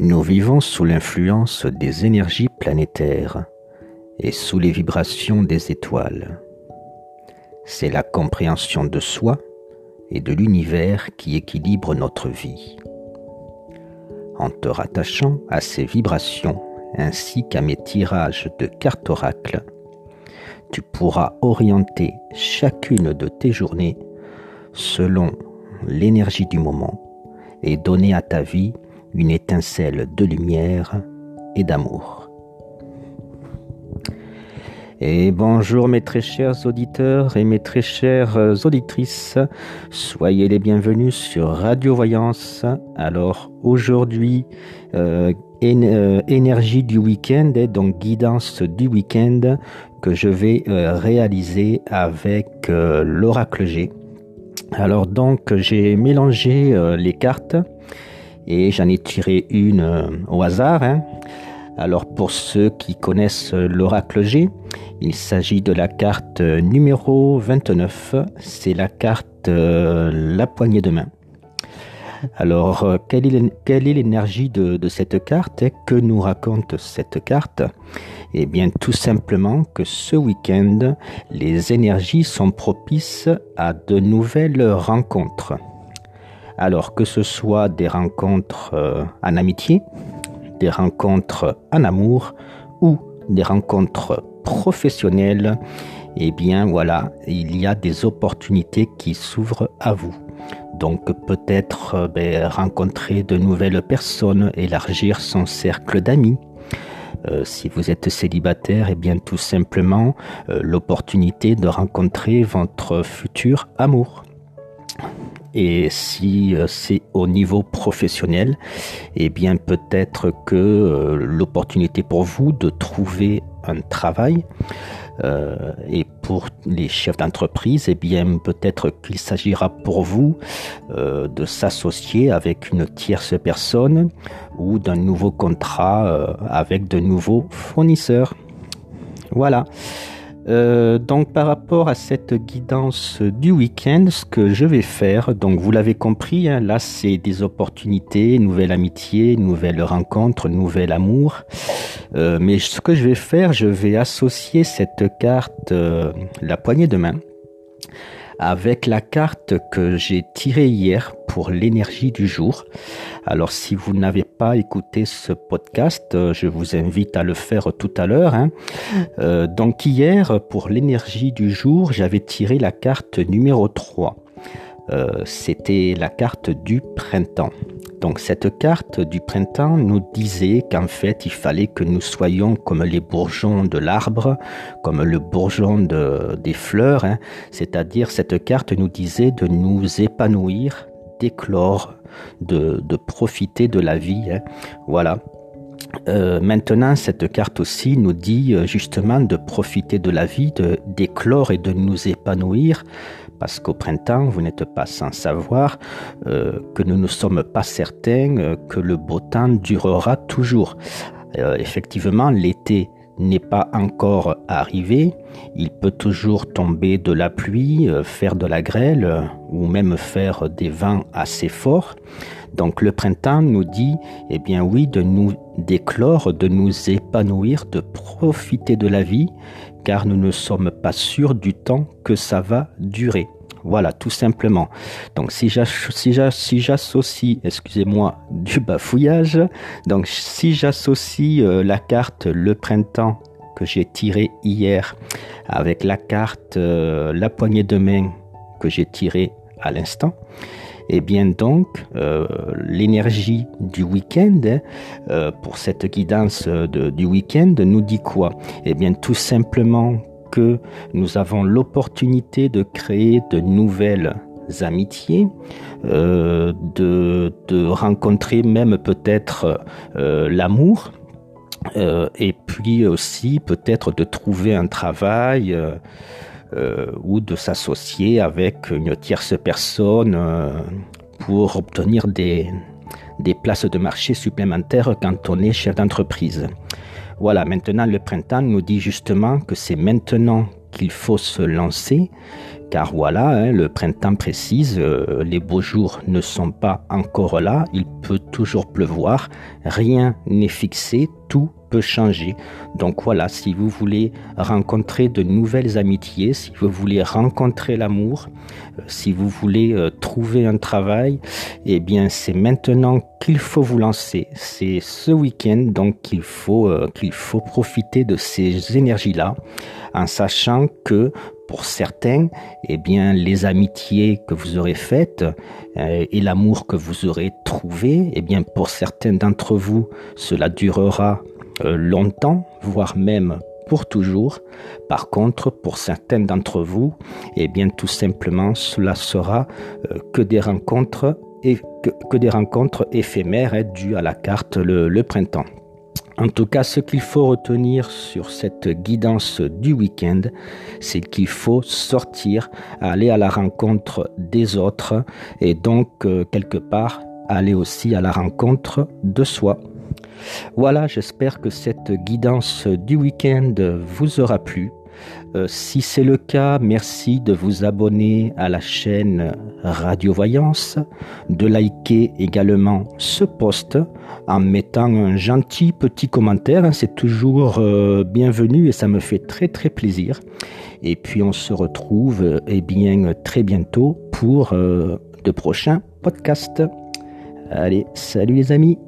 Nous vivons sous l'influence des énergies planétaires et sous les vibrations des étoiles. C'est la compréhension de soi et de l'univers qui équilibre notre vie. En te rattachant à ces vibrations ainsi qu'à mes tirages de cartes oracles, tu pourras orienter chacune de tes journées selon l'énergie du moment et donner à ta vie une étincelle de lumière et d'amour. Et bonjour mes très chers auditeurs et mes très chères auditrices, soyez les bienvenus sur Radio Voyance. Alors aujourd'hui, euh, euh, énergie du week-end, et donc guidance du week-end que je vais euh, réaliser avec l'oracle G. Alors donc j'ai mélangé les cartes et j'en ai tiré une euh, au hasard. Hein. Alors pour ceux qui connaissent l'oracle G, il s'agit de la carte numéro 29, c'est la carte euh, la poignée de main. Alors euh, quelle est l'énergie de, cette carte et que nous raconte cette carte? Eh bien tout simplement que ce week-end, les énergies sont propices à de nouvelles rencontres. Alors que ce soit des rencontres euh, en amitié, des rencontres en amour ou des rencontres professionnelles, eh bien voilà, il y a des opportunités qui s'ouvrent à vous. Donc peut-être euh, ben, rencontrer de nouvelles personnes, élargir son cercle d'amis. Euh, si vous êtes célibataire, eh bien tout simplement l'opportunité de rencontrer votre futur amour. Et si euh, c'est au niveau professionnel, eh bien peut-être que euh, l'opportunité pour vous de trouver un travail euh, et pour les chefs d'entreprise, eh bien peut-être qu'il s'agira pour vous de s'associer avec une tierce personne ou d'un nouveau contrat avec de nouveaux fournisseurs. Voilà. Euh, donc par rapport à cette guidance du week-end, ce que je vais faire, donc vous l'avez compris, hein, là c'est des opportunités, nouvelle amitié, nouvelle rencontre, nouvel amour. Euh, mais ce que je vais faire, je vais associer cette carte, euh, la poignée de main, avec la carte que j'ai tirée hier pour l'énergie du jour. Alors si vous n'avez pas écouté ce podcast, euh, je vous invite à le faire tout à l'heure. Hein. Euh, donc hier, pour l'énergie du jour, j'avais tiré la carte numéro 3. Euh, c'était la carte du printemps. Donc cette carte du printemps nous disait qu'en fait il fallait que nous soyons comme les bourgeons de l'arbre, comme le bourgeon des fleurs, hein. c'est-à-dire cette carte nous disait de nous épanouir, d'éclore, de, profiter de la vie. Hein. Voilà. Euh, maintenant, cette carte aussi nous dit euh, justement de profiter de la vie, d'éclore et de nous épanouir parce qu'au printemps, vous n'êtes pas sans savoir euh, que nous ne sommes pas certains euh, que le beau temps durera toujours. Euh, effectivement, l'été n'est pas encore arrivé, il peut toujours tomber de la pluie, faire de la grêle ou même faire des vents assez forts. Donc le printemps nous dit, eh bien oui, de nous d'éclore, de nous épanouir, de profiter de la vie, car nous ne sommes pas sûrs du temps que ça va durer. Voilà, tout simplement. Donc si j'associe, excusez-moi, du bafouillage, donc si j'associe euh, la carte le printemps que j'ai tirée hier avec la carte euh, la poignée de main que j'ai tirée à l'instant, et eh bien donc, euh, l'énergie du week-end, euh, pour cette guidance du week-end, nous dit quoi? Eh bien tout simplement que nous avons l'opportunité de créer de nouvelles amitiés, euh, de, rencontrer même peut-être l'amour, et puis aussi peut-être de trouver un travail euh, ou de s'associer avec une tierce personne euh, pour obtenir des, des places de marché supplémentaires quand on est chef d'entreprise. Voilà, maintenant le printemps nous dit justement que c'est maintenant qu'il faut se lancer, car voilà, hein, le printemps précise, euh, les beaux jours ne sont pas encore là, il peut toujours pleuvoir, rien n'est fixé, tout peut changer. Donc voilà, si vous voulez rencontrer de nouvelles amitiés, si vous voulez rencontrer l'amour, euh, si vous voulez euh, trouver un travail, eh bien c'est maintenant qu'il faut vous lancer. C'est ce week-end donc qu'il faut euh, qu'il faut profiter de ces énergies-là, en sachant que pour certains, eh bien, les amitiés que vous aurez faites et l'amour que vous aurez trouvé, eh bien, pour certains d'entre vous, cela durera euh, longtemps, voire même pour toujours. Par contre, pour certains d'entre vous, eh bien tout simplement, cela sera euh, que des rencontres et que, des rencontres éphémères hein, dues à la carte le, printemps. En tout cas, ce qu'il faut retenir sur cette guidance du week-end, c'est qu'il faut sortir, aller à la rencontre des autres et donc, euh, quelque part, aller aussi à la rencontre de soi. Voilà, j'espère que cette guidance du week-end vous aura plu. Euh, si c'est le cas, merci de vous abonner à la chaîne Radio Voyance, de liker également ce post en mettant un gentil petit commentaire. C'est toujours euh, bienvenu et ça me fait très très plaisir. Et puis on se retrouve eh bien très bientôt pour euh, de prochains podcasts. Allez, salut les amis